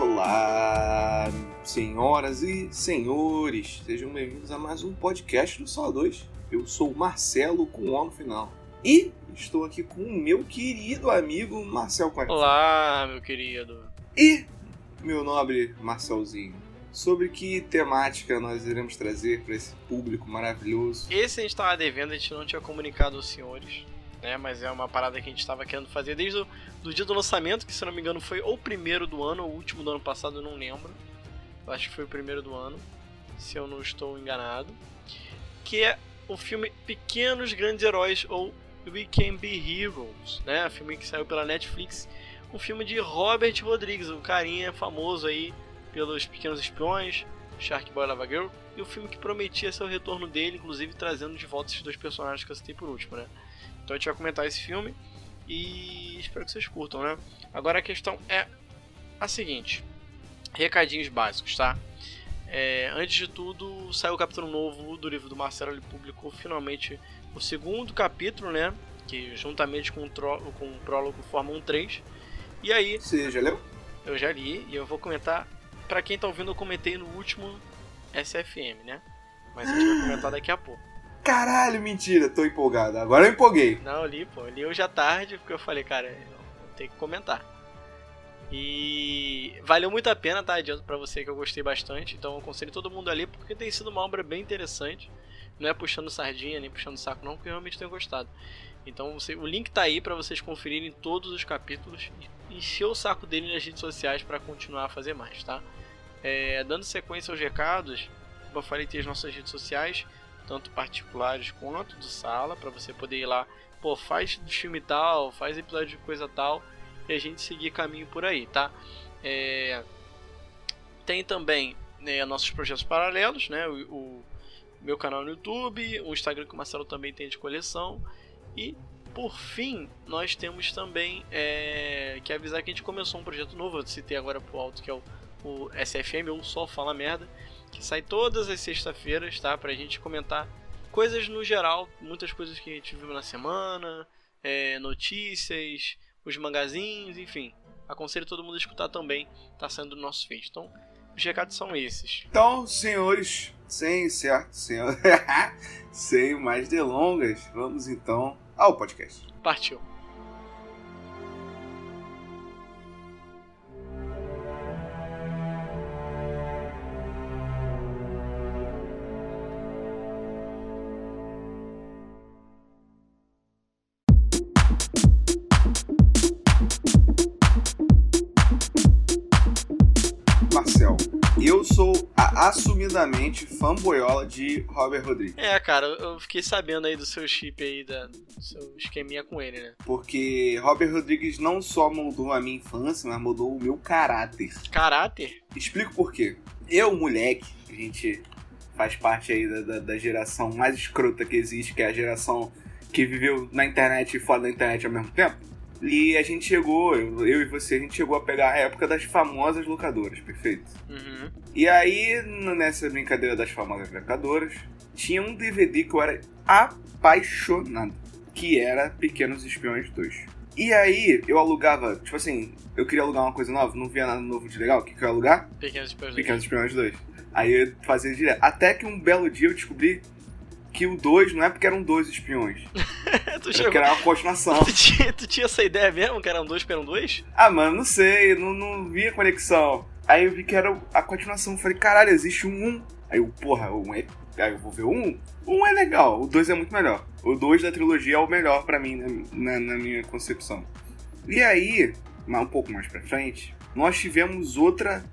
Olá, senhoras e senhores, sejam bem-vindos a mais um podcast do Sala 2. Eu sou o Marcelo com o O no final. E estou aqui com o meu querido amigo Marcel Coelho. Olá, meu querido. E meu nobre Marcelzinho. Sobre que temática nós iremos trazer para esse público maravilhoso? Esse a gente estava devendo, a gente não tinha comunicado aos senhores, né? Mas é uma parada que a gente estava querendo fazer desde o dia do lançamento, que se não me engano foi ou o primeiro do ano ou o último do ano passado, eu não lembro. Eu acho que foi o primeiro do ano, se eu não estou enganado. Que é o filme Pequenos Grandes Heróis ou We Can Be Heroes, né? O filme que saiu pela Netflix. Um filme de Robert Rodrigues, o carinha famoso aí pelos Pequenos Espiões, Shark Boy Lava Girl, e o filme que prometia ser o retorno dele, inclusive trazendo de volta esses dois personagens que eu citei por último, né? Então a gente vai comentar esse filme e espero que vocês curtam, né? Agora a questão é a seguinte: recadinhos básicos, tá? É, antes de tudo, saiu o capítulo novo do livro do Marcelo, ele publicou finalmente o segundo capítulo, né? Que juntamente com o, com o prólogo forma um 3. E aí. Você já leu? Eu já li e eu vou comentar. Pra quem tá ouvindo, eu comentei no último SFM, né? Mas a gente vai comentar daqui a pouco. Caralho, mentira, tô empolgado. Agora eu empolguei. Não, eu li, pô. Eu li hoje à tarde porque eu falei, cara, tenho que comentar. E valeu muito a pena, tá? Adianto pra você que eu gostei bastante. Então eu aconselho todo mundo ali porque tem sido uma obra bem interessante. Não é puxando sardinha nem puxando saco, não, porque eu realmente tenho gostado. Então você, o link tá aí para vocês conferirem todos os capítulos e encher o saco dele nas redes sociais para continuar a fazer mais, tá? É, dando sequência aos recados, como eu falei, tem as nossas redes sociais, tanto particulares quanto do sala, para você poder ir lá, pô, faz do filme tal, faz episódio de coisa tal, e a gente seguir caminho por aí, tá? É, tem também né, nossos projetos paralelos, né? O, o, meu canal no YouTube, o Instagram que o Marcelo também tem de coleção. E por fim, nós temos também é, que avisar que a gente começou um projeto novo, eu citei agora pro alto, que é o, o SFM, ou Só Fala Merda, sai todas as sextas-feiras, tá? Pra gente comentar coisas no geral, muitas coisas que a gente viu na semana, é, notícias, os magazines, enfim. Aconselho todo mundo a escutar também, tá saindo do nosso feed. Então, os recados são esses. Então, senhores, sem certo, senhor, sem mais delongas, vamos então ao podcast. Partiu. Assumidamente fanboyola de Robert Rodrigues. É, cara, eu fiquei sabendo aí do seu chip aí, da, do seu esqueminha com ele, né? Porque Robert Rodrigues não só moldou a minha infância, mas moldou o meu caráter. Caráter? Explico por quê. Eu, moleque, a gente faz parte aí da, da, da geração mais escrota que existe, que é a geração que viveu na internet e fora da internet ao mesmo tempo. E a gente chegou, eu, eu, e você, a gente chegou a pegar a época das famosas locadoras, perfeito? Uhum. E aí, nessa brincadeira das famosas locadoras, tinha um DVD que eu era apaixonado, que era Pequenos Espiões 2. E aí, eu alugava, tipo assim, eu queria alugar uma coisa nova, não via nada novo de legal, o que, que eu ia alugar? Pequenos Espiões 2. Pequenos Espiões 2. Aí eu fazia direto. Até que um belo dia eu descobri que o 2 não é porque eram dois espiões. tu, É chegou... porque era uma continuação. tu, tinha, tu tinha essa ideia mesmo, que eram dois para um dois? Ah, mano, não sei, não, não vi a conexão. Aí eu vi que era a continuação. Falei, caralho, existe um 1. Aí eu, porra, 1 é. Aí eu vou ver o 1. O 1 é legal, o 2 é muito melhor. O 2 da trilogia é o melhor pra mim, né, na, na minha concepção. E aí, um pouco mais pra frente, nós tivemos outra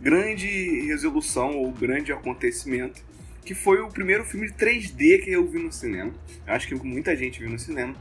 grande resolução ou grande acontecimento, que foi o primeiro filme de 3D que eu vi no cinema. Eu acho que muita gente viu no cinema,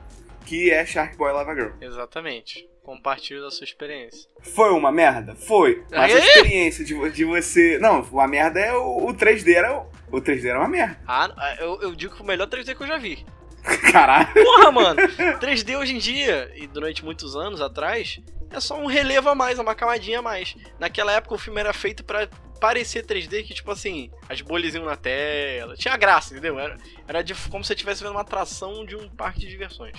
que é Shark Boy Lava Girl. Exatamente. Compartilhe da sua experiência. Foi uma merda? Foi. Mas a Aê! experiência de, de você. Não, uma merda é o, o 3D era. O, o 3D era uma merda. Ah, eu, eu digo que foi o melhor 3D que eu já vi. Caralho. Porra, mano! 3D hoje em dia, e durante muitos anos atrás, é só um relevo a mais, uma camadinha a mais. Naquela época o filme era feito pra parecer 3D, que tipo assim, as bolhas iam na tela. Tinha graça, entendeu? Era, era de, como se você estivesse vendo uma atração de um parque de diversões.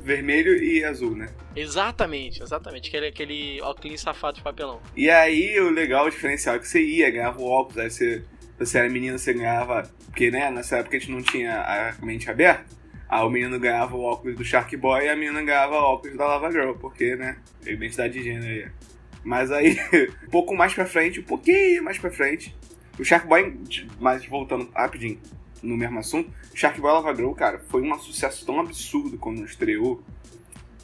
vermelho e azul, né? Exatamente, exatamente. Aquele, aquele óculos safado de papelão. E aí, o legal, o diferencial é que você ia, ganhava o óculos, aí você, você era menina, você ganhava. Porque, né, nessa época a gente não tinha a mente aberta. Aí o menino ganhava o óculos do Shark Boy e a menina ganhava o óculos da Lava Girl, porque, né, identidade de gênero aí. Mas aí, um pouco mais pra frente, um pouquinho mais pra frente, o Shark Boy, mas voltando rapidinho no mesmo assunto, Shark Boy Lava Girl, cara, foi um sucesso tão absurdo quando estreou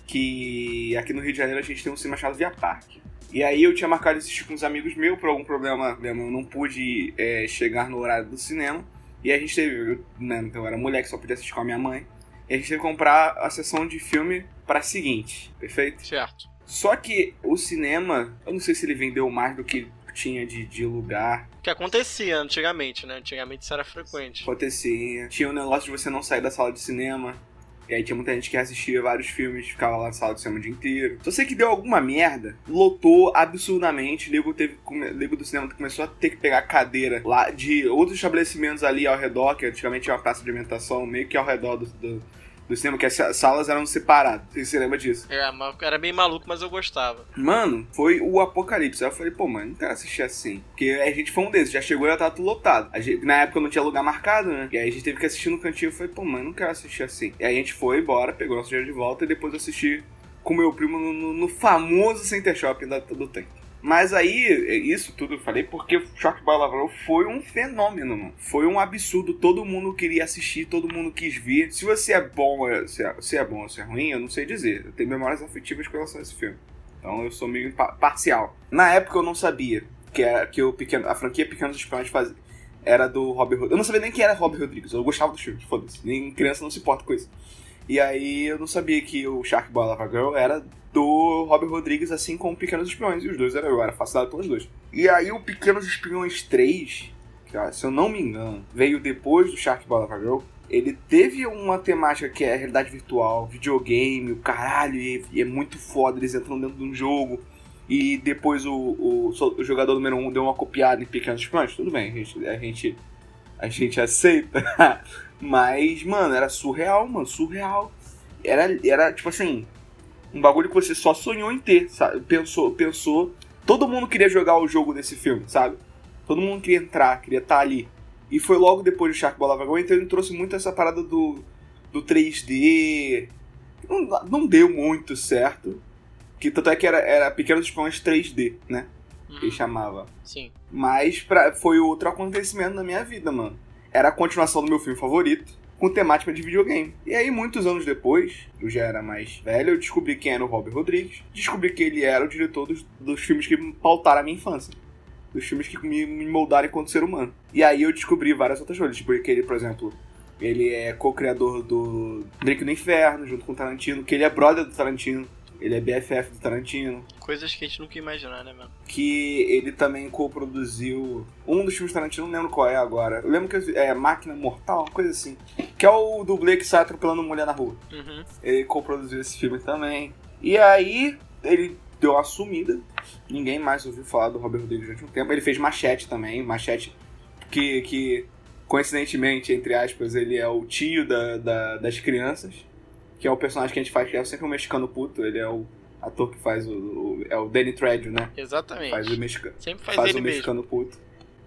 que aqui no Rio de Janeiro a gente tem um cinema chamado Via Parque. E aí eu tinha marcado assistir com uns amigos meus, por algum problema eu não pude é, chegar no horário do cinema. E a gente teve, eu, né, então eu era mulher que só podia assistir com a minha mãe. E a gente teve que comprar a sessão de filme para seguinte, perfeito? Certo. Só que o cinema, eu não sei se ele vendeu mais do que tinha de, de lugar. Que acontecia antigamente, né? Antigamente isso era frequente. Acontecia. Tinha o negócio de você não sair da sala de cinema. E aí tinha muita gente que assistia vários filmes, ficava lá na sala de cinema o dia inteiro. Só sei que deu alguma merda, lotou absurdamente. Nego, teve, nego do cinema começou a ter que pegar cadeira lá de outros estabelecimentos ali ao redor, que antigamente tinha uma praça de alimentação meio que ao redor do, do do cinema, que as salas eram separadas. Você lembra disso? É, era bem maluco, mas eu gostava. Mano, foi o apocalipse. Aí eu falei, pô, mano, não quero assistir assim. Porque a gente foi um desses, já chegou e já tava tudo lotado. Gente, na época não tinha lugar marcado, né? E aí a gente teve que assistir no cantinho. Eu falei, pô, mano, não quero assistir assim. E aí a gente foi embora, pegou nosso dinheiro de volta e depois assisti com meu primo no, no, no famoso Center Shopping da, do tempo. Mas aí, isso tudo eu falei porque Boy Lava foi um fenômeno, mano. Foi um absurdo. Todo mundo queria assistir, todo mundo quis ver. Se você é bom, é, se é, se é bom ou se é ruim, eu não sei dizer. Eu tenho memórias afetivas com relação a esse filme. Então eu sou meio parcial. Na época eu não sabia que, era, que o pequeno, a franquia Pequenos Espiões fazia era do Robert Rodrigues. Eu não sabia nem quem era Robert Rodrigues. Eu gostava do filme, foda-se. Nem criança não se importa com isso. E aí eu não sabia que o Shark Boy Lava Girl era do Robert Rodrigues, assim como Pequenos Espiões. E os dois eram eu, era fascinado pelos dois. E aí o Pequenos Espiões 3, que, se eu não me engano, veio depois do Shark Boy Lava Girl. Ele teve uma temática que é realidade virtual, videogame, o caralho, e, e é muito foda. Eles entram dentro de um jogo e depois o, o, o, jogador número 1 um deu uma copiada em Pequenos Espiões. Tudo bem, a gente, a gente, a gente aceita. Mas, mano, era surreal, mano, surreal. Era, era tipo assim, um bagulho que você só sonhou em ter, sabe? Pensou, pensou. Todo mundo queria jogar o jogo desse filme, sabe? Todo mundo queria entrar, queria estar tá ali. E foi logo depois do Shark Bola Vagão, então ele trouxe muito essa parada do, do 3D. Não, não deu muito certo. Que tanto é que era, era Pequenos Espiões 3D, né? Uhum. Que ele chamava. Sim. Mas pra, foi outro acontecimento na minha vida, mano era a continuação do meu filme favorito, com temática de videogame. E aí, muitos anos depois, eu já era mais velho, eu descobri quem era o Robert Rodrigues, descobri que ele era o diretor dos, dos filmes que pautaram a minha infância. Dos filmes que me, me moldaram enquanto ser humano. E aí eu descobri várias outras coisas, tipo que ele, por exemplo, ele é co-criador do Drake no Inferno, junto com o Tarantino, que ele é brother do Tarantino. Ele é BFF do Tarantino. Coisas que a gente nunca ia imaginar, né, mano? Que ele também co-produziu um dos filmes do Tarantino, não lembro qual é agora. Eu lembro que é Máquina Mortal, uma coisa assim. Que é o dublê que sai atropelando mulher na rua. Uhum. Ele co-produziu esse filme também. E aí, ele deu uma sumida. Ninguém mais ouviu falar do Robert Rodrigues durante um tempo. Ele fez Machete também. Machete que, que coincidentemente, entre aspas, ele é o tio da, da das crianças que é o personagem que a gente faz, que é sempre um mexicano puto, ele é o ator que faz o. o é o Danny Trejo, né? Exatamente. Faz o mexicano. Sempre faz, faz ele o mexicano mesmo. puto.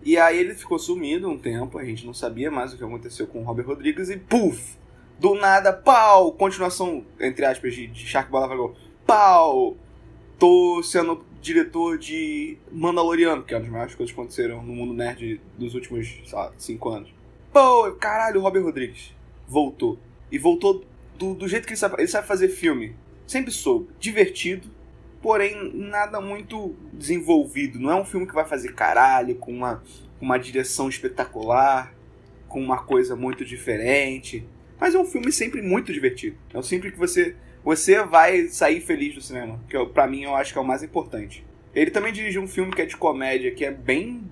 E aí ele ficou sumido um tempo, a gente não sabia mais o que aconteceu com o Robert Rodrigues e puf! Do nada, pau! Continuação, entre aspas, de, de Shark Bala Pau! Tô sendo diretor de Mandaloriano, que é uma das maiores coisas que aconteceram no mundo nerd dos últimos, sei lá, cinco anos. Pô, caralho, o Robert Rodrigues voltou. E voltou do, do jeito que ele sabe, ele sabe fazer filme. Sempre soube. Divertido, porém nada muito desenvolvido. Não é um filme que vai fazer caralho, com uma, uma direção espetacular, com uma coisa muito diferente. Mas é um filme sempre muito divertido. É um sempre que você você vai sair feliz do cinema, que para mim eu acho que é o mais importante. Ele também dirigiu um filme que é de comédia, que é bem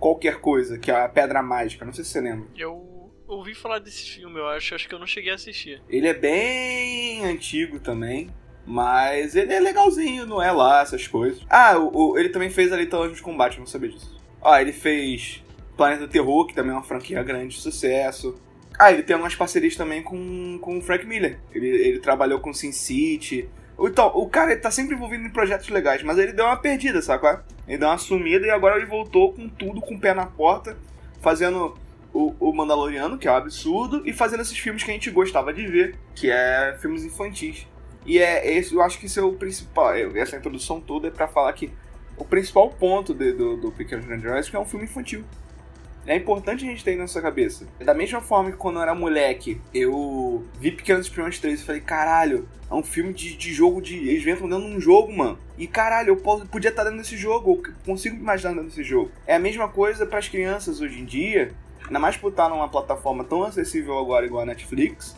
qualquer coisa, que é a Pedra Mágica. Não sei se você lembra. Eu ouvi falar desse filme, eu acho, acho que eu não cheguei a assistir. Ele é bem antigo também. Mas ele é legalzinho, não é lá essas coisas. Ah, o, o ele também fez a Lethal de Combate, não sabia disso. Ah, ele fez Planeta Terror, que também é uma franquia grande de sucesso. Ah, ele tem umas parcerias também com, com o Frank Miller. Ele, ele trabalhou com Sin City. Então, o cara ele tá sempre envolvido em projetos legais, mas ele deu uma perdida, sabe? Ele deu uma sumida e agora ele voltou com tudo, com o pé na porta, fazendo o, o Mandaloriano, que é um absurdo, e fazendo esses filmes que a gente gostava de ver, que é filmes infantis. E é esse, eu acho que esse é o principal. É, essa introdução toda é para falar que o principal ponto de, do, do Pequenos Grandes Heróis é que é um filme infantil. É importante a gente ter na sua cabeça. Da mesma forma que quando eu era moleque, eu vi Pequenos Espiões 3 e falei, caralho, é um filme de, de jogo de. Eles vêm dentro de um jogo, mano. E caralho, eu podia estar dentro desse jogo, eu consigo me imaginar dentro desse jogo. É a mesma coisa para as crianças hoje em dia, ainda mais por estar numa plataforma tão acessível agora igual a Netflix.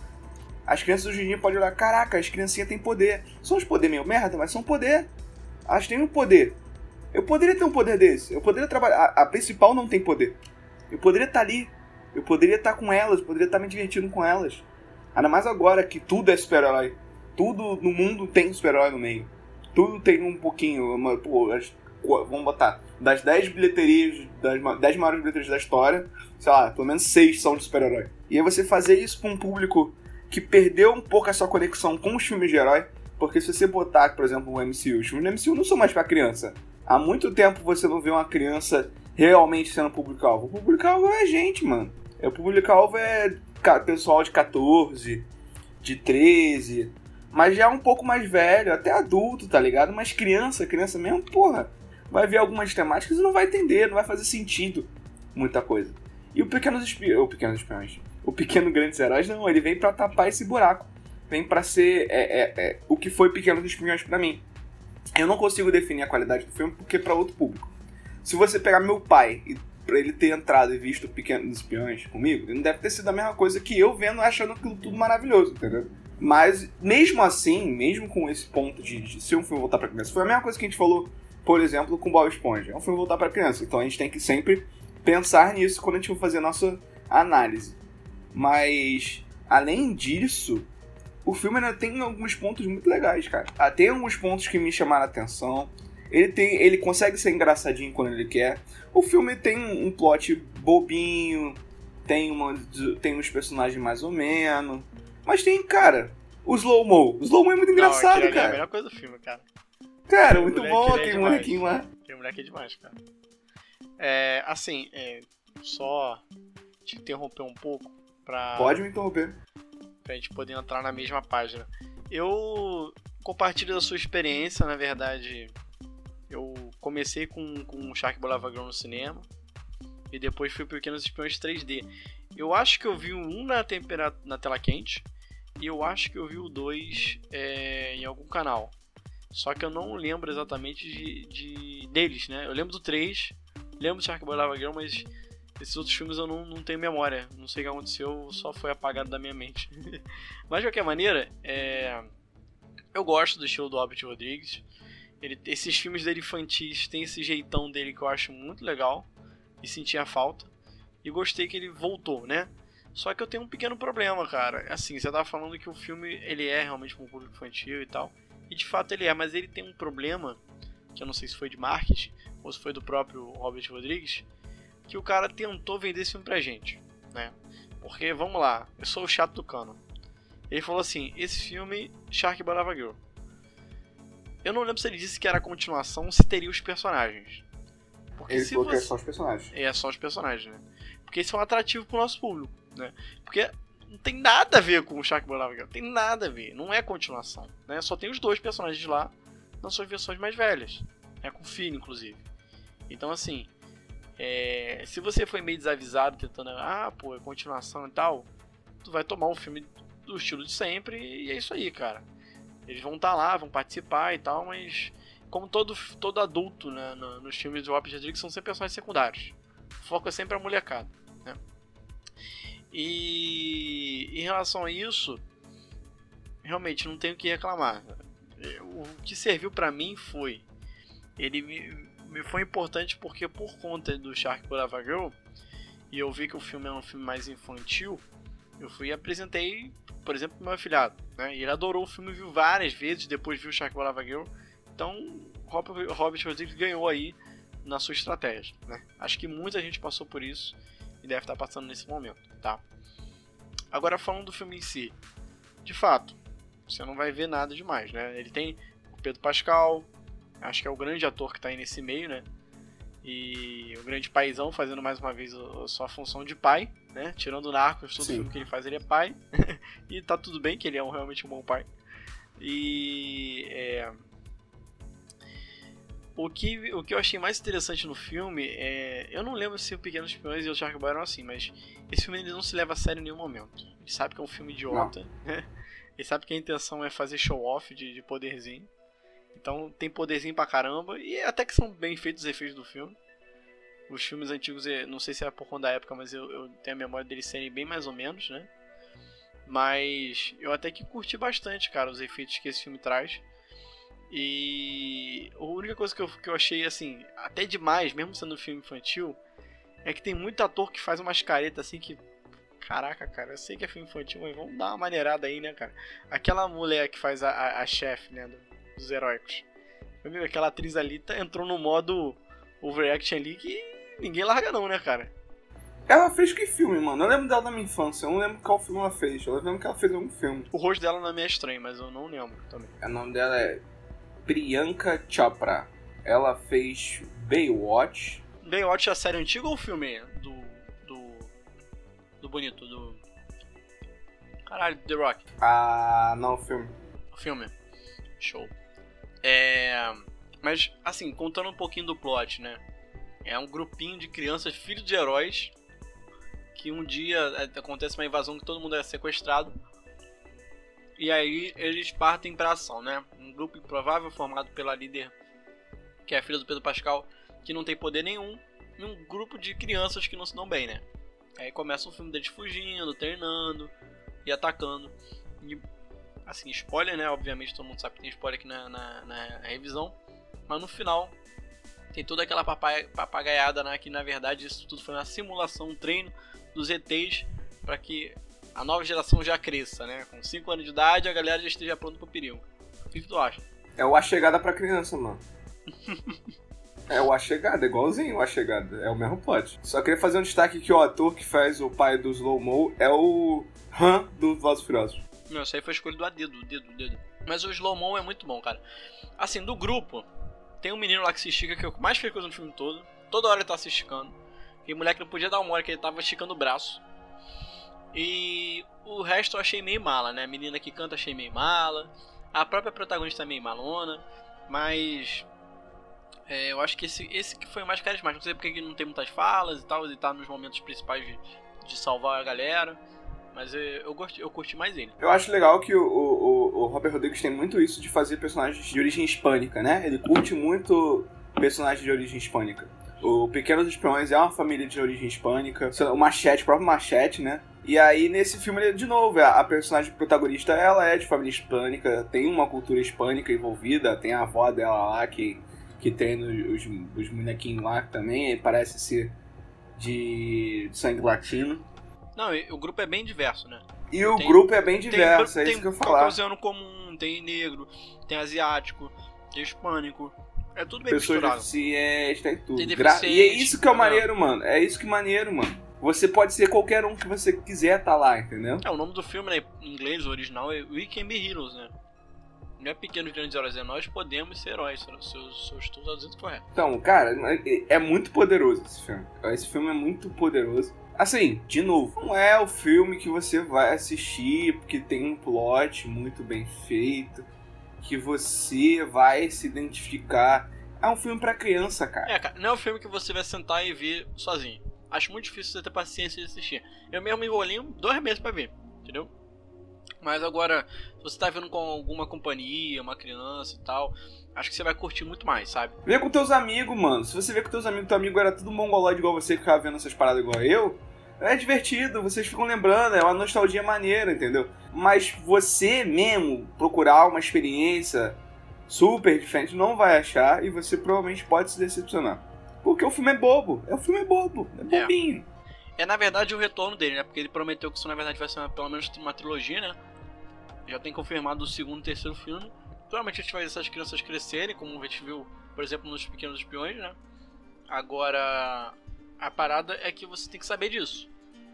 As crianças hoje em dia podem olhar, caraca, as criancinhas têm poder. São os poder meio merda, mas são poder. Elas têm um poder. Eu poderia ter um poder desse. Eu poderia trabalhar. A, a principal não tem poder. Eu poderia estar ali. Eu poderia estar com elas. Poderia estar me divertindo com elas. Ainda mais agora que tudo é super-herói. Tudo no mundo tem super-herói no meio. Tudo tem um pouquinho. Uma, pô, vamos botar. Das 10 bilheterias, das 10 maiores bilheterias da história, sei lá, pelo menos 6 são de super-herói. E aí você fazer isso para um público que perdeu um pouco a sua conexão com os filmes de herói. Porque se você botar, por exemplo, o MCU, os filmes do MCU não são mais para criança. Há muito tempo você não vê uma criança realmente sendo público-alvo. O público-alvo é a gente, mano. É, o público-alvo é pessoal de 14, de 13, mas já é um pouco mais velho, até adulto, tá ligado? Mas criança, criança mesmo, porra, vai ver algumas temáticas e não vai entender, não vai fazer sentido muita coisa. E o Pequenos Espiões, o Pequenos Espiões, o Pequeno Grandes Heróis, não, ele vem para tapar esse buraco. Vem para ser é, é, é, o que foi Pequenos Espiões para mim. Eu não consigo definir a qualidade do filme porque é para outro público. Se você pegar meu pai e pra ele ter entrado e visto Pequenos Espiões comigo, ele não deve ter sido a mesma coisa que eu vendo achando aquilo tudo maravilhoso, entendeu? Mas, mesmo assim, mesmo com esse ponto de, de ser um filme voltar pra criança, foi a mesma coisa que a gente falou, por exemplo, com Bob Esponja. É um filme voltar pra criança. Então a gente tem que sempre pensar nisso quando a gente for fazer a nossa análise. Mas, além disso, o filme ainda tem alguns pontos muito legais, cara. Ah, tem alguns pontos que me chamaram a atenção. Ele, tem, ele consegue ser engraçadinho quando ele quer. O filme tem um plot bobinho, tem, uma, tem uns personagens mais ou menos. Mas tem, cara, o Slow Mo. O Slow Mo é muito engraçado, Não, cara. É a melhor coisa do filme, cara. Cara, muito bom aquele é molequinho lá. Aquele moleque é demais, cara. É, assim, é, só te interromper um pouco pra. Pode me interromper. Pra gente poder entrar na mesma página. Eu compartilho da sua experiência, na verdade. Eu comecei com, com Shark Bola Vagrão no cinema. E depois fui pro Pequenos Espiões 3D. Eu acho que eu vi um na, tempera na tela quente. E eu acho que eu vi o 2 é, em algum canal. Só que eu não lembro exatamente de, de deles, né? Eu lembro do 3, lembro do Shark Boy Lava Girl, mas esses outros filmes eu não, não tenho memória. Não sei o que aconteceu, só foi apagado da minha mente. mas de qualquer maneira, é... eu gosto do estilo do Hobbit Rodrigues. Ele, esses filmes dele infantis tem esse jeitão dele que eu acho muito legal e sentia falta. E gostei que ele voltou, né? Só que eu tenho um pequeno problema, cara. Assim, você tava falando que o filme ele é realmente um público infantil e tal. E de fato ele é, mas ele tem um problema, que eu não sei se foi de marketing ou se foi do próprio Robert Rodrigues, que o cara tentou vender esse filme pra gente, né? Porque, vamos lá, eu sou o chato do cano. Ele falou assim: esse filme, Shark Barava Girl. Eu não lembro se ele disse que era a continuação, se teria os personagens. Porque ele falou você... que é só os personagens. É, só os personagens, né? Porque isso é um atrativo pro nosso público, né? Porque não tem nada a ver com o Shark Boy. Tem nada a ver. Não é continuação, né? Só tem os dois personagens lá nas suas versões mais velhas. Né? Com o filho, inclusive. Então, assim... É... se você foi meio desavisado tentando... Ah, pô, é continuação e tal... Tu vai tomar um filme do estilo de sempre e é isso aí, cara. Eles vão estar tá lá, vão participar e tal, mas como todo, todo adulto né, no, nos filmes do Robert Rodrigues são sempre personagens secundários. O foco é sempre a molecada. Né? E em relação a isso, realmente não tenho o que reclamar. O que serviu para mim foi. Ele me, me, foi importante porque, por conta do Shark Lava Girl, e eu vi que o filme é um filme mais infantil, eu fui e apresentei, por exemplo, pro meu afilhado. Né? Ele adorou o filme, viu várias vezes, depois viu Shark Lava Girl. Então, Robert Rodrigues ganhou aí na sua estratégia. Né? Acho que muita gente passou por isso e deve estar passando nesse momento, tá? Agora falando do filme em si, de fato, você não vai ver nada demais, né? Ele tem o Pedro Pascal, acho que é o grande ator que tá aí nesse meio, né? E o grande paizão fazendo mais uma vez a sua função de pai, né? Tirando o Narcos, todo Sim. filme que ele faz ele é pai. e tá tudo bem que ele é um, realmente um bom pai. E é... o, que, o que eu achei mais interessante no filme é. Eu não lembro se o Pequenos Espiões e o Shark Boy eram assim, mas esse filme ele não se leva a sério em nenhum momento. Ele sabe que é um filme idiota, né? Ele sabe que a intenção é fazer show-off de, de poderzinho. Então tem poderzinho pra caramba. E até que são bem feitos os efeitos do filme. Os filmes antigos, eh, não sei se é por conta da época, mas eu, eu tenho a memória deles serem bem mais ou menos, né? Mas eu até que curti bastante, cara, os efeitos que esse filme traz. E a única coisa que eu, que eu achei, assim, até demais, mesmo sendo um filme infantil, é que tem muito ator que faz umas caretas assim que. Caraca, cara, eu sei que é filme infantil, mas vamos dar uma maneirada aí, né, cara? Aquela mulher que faz a, a, a chefe, né, dos heróicos. Aquela atriz ali tá, entrou no modo overaction ali que ninguém larga não, né, cara? Ela fez que filme, mano? Eu lembro dela na minha infância, eu não lembro qual filme ela fez. Eu lembro que ela fez algum filme. O rosto dela não é estranho, mas eu não lembro também. O nome dela é Priyanka Chopra. Ela fez Baywatch. Baywatch é a série antiga ou o filme do. do. do bonito? Do. Caralho, The Rock. Ah, não, o filme. O filme. Show. É. Mas, assim, contando um pouquinho do plot, né? É um grupinho de crianças, filhos de heróis, que um dia é, acontece uma invasão que todo mundo é sequestrado. E aí eles partem pra ação, né? Um grupo improvável formado pela líder, que é a filha do Pedro Pascal, que não tem poder nenhum, e um grupo de crianças que não se dão bem, né? Aí começa o filme deles fugindo, treinando e atacando. E, assim, spoiler, né? Obviamente todo mundo sabe que tem spoiler aqui na, na, na revisão. Mas no final tem toda aquela papagaiada né, que na verdade isso tudo foi uma simulação, um treino dos ETs para que a nova geração já cresça, né? Com 5 anos de idade a galera já esteja pronta pro perigo. O que, tu acha? É o A Chegada pra criança, mano. é o A Chegada, igualzinho o A Chegada. É o mesmo plot. Só queria fazer um destaque que o ator que faz o pai do Slow Mo é o Han do Velozes Furiosos. Não, isso aí foi escolha do dedo, dedo, dedo. Mas o Slow Mo é muito bom, cara. Assim, do grupo, tem um menino lá que se estica, que é o mais fez coisa no filme todo. Toda hora ele tá se esticando. E o moleque não podia dar uma hora que ele tava esticando o braço. E o resto eu achei meio mala, né? A menina que canta achei meio mala. A própria protagonista é meio malona. Mas. É, eu acho que esse, esse que foi o mais carismático. Não sei porque não tem muitas falas e tal. Ele tá nos momentos principais de, de salvar a galera. Mas eu, eu, curti, eu curti mais ele. Eu acho legal que o, o, o Robert Rodrigues tem muito isso de fazer personagens de origem hispânica, né? Ele curte muito personagens de origem hispânica. O Pequenos Espiões é uma família de origem hispânica. O Machete, o próprio Machete, né? E aí, nesse filme, de novo, a personagem protagonista, ela é de família hispânica, tem uma cultura hispânica envolvida, tem a avó dela lá que, que tem os, os bonequinhos lá também, parece ser de sangue latino. Não, o grupo é bem diverso, né? E o tem, grupo é bem diverso, tem, é isso que eu falar. Tem caucasiano comum, tem negro, tem asiático, tem hispânico. É tudo bem Pessoas misturado. deficientes, tem tudo. Tem Gra e é isso que é o maneiro, mano. É isso que é maneiro, mano. Você pode ser qualquer um que você quiser tá lá, entendeu? É, o nome do filme, né, em inglês, o original, é We Can Be Heroes, né? Não é pequenos grandes heróis, é nós podemos ser heróis, se eu, se eu estou traduzindo correto. Então, cara, é, é muito poderoso esse filme. Esse filme é muito poderoso. Assim, de novo, não é o filme que você vai assistir porque tem um plot muito bem feito, que você vai se identificar. É um filme para criança, cara. É, cara, não é um filme que você vai sentar e ver sozinho. Acho muito difícil você ter paciência de assistir. Eu mesmo enrolei dois meses para ver, entendeu? Mas agora, se você tá vendo com alguma companhia, uma criança e tal, acho que você vai curtir muito mais, sabe? Vê com teus amigos, mano. Se você vê com teus amigos, teu amigo era tudo mongoloide igual você, que ficava vendo essas paradas igual eu, é divertido, vocês ficam lembrando, é uma nostalgia maneira, entendeu? Mas você mesmo procurar uma experiência super diferente não vai achar e você provavelmente pode se decepcionar. Porque o filme é bobo, é o filme é bobo, é, é. bobinho. É. é na verdade o retorno dele, né? Porque ele prometeu que isso na verdade vai ser uma, pelo menos uma trilogia, né? Já tem confirmado o segundo e terceiro filme. Provavelmente a gente vai ver essas crianças crescerem, como a gente viu, por exemplo, nos Pequenos Espiões, né? Agora, a parada é que você tem que saber disso.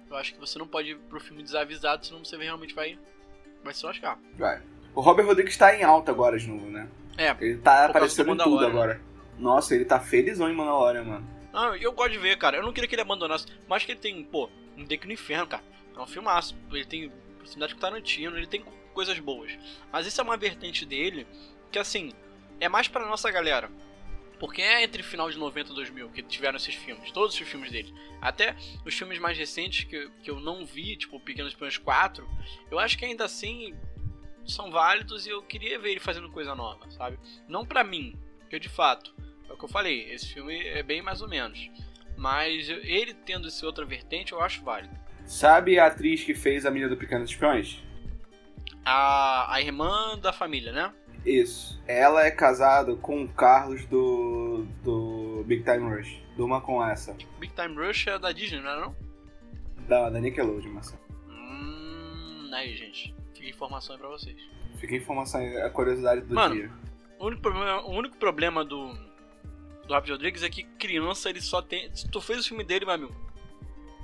Eu acho que você não pode ir pro filme desavisado, senão você realmente vai, vai se lascar. Vai. O Robert Rodrigues tá em alta agora de novo, né? É, Ele tá aparecendo do em tudo agora. Nossa, ele tá felizão em Mandalorian, mano. Ah, eu gosto de ver, cara. Eu não queria que ele abandonasse. Mas que ele tem, pô, um Deck no Inferno, cara. É um filmaço. Ele tem proximidade com o Tarantino, ele tem coisas boas. Mas isso é uma vertente dele que, assim, é mais pra nossa galera. Porque é entre final de 90 e 2000 que tiveram esses filmes, todos os filmes dele. Até os filmes mais recentes que, que eu não vi, tipo Pequenos Espiões 4, eu acho que ainda assim são válidos e eu queria ver ele fazendo coisa nova, sabe? Não pra mim, porque de fato, é o que eu falei, esse filme é bem mais ou menos. Mas ele tendo essa outra vertente, eu acho válido. Sabe a atriz que fez a menina do Pequenos Espiões? A, a irmã da família, né? Isso. Ela é casada com o Carlos do, do Big Time Rush. Durma com essa. Big Time Rush é da Disney, não é não? Da, da Nickelodeon, Marcelo. Hum, aí, gente. Fica informação aí pra vocês. Fica informação aí, a curiosidade do Mano. dia. O único problema, o único problema do, do Robert Rodrigues é que criança ele só tem. Se tu fez o filme dele, meu amigo,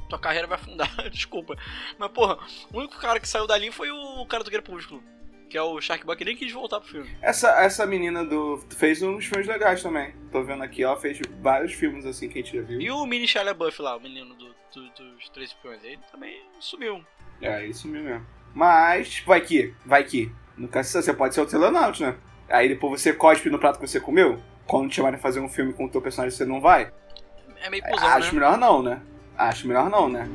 tua carreira vai afundar, desculpa. Mas porra, o único cara que saiu dali foi o cara do Crepúsculo, que é o Shark Buck, ele nem quis voltar pro filme. Essa, essa menina do fez uns filmes legais também. Tô vendo aqui, ela fez vários filmes assim que a gente já viu. E o mini Shia LaBeouf lá, o menino do, do- dos Três Espiões, ele também sumiu. É, isso mesmo. Mas, vai que, vai que. No caso, você pode ser o Telenaut, né? Aí depois você cospe no prato que você comeu. Quando te chamarem a fazer um filme com o teu personagem, você não vai? É meio cuzão, Acho né? melhor não, né? Acho melhor não, né?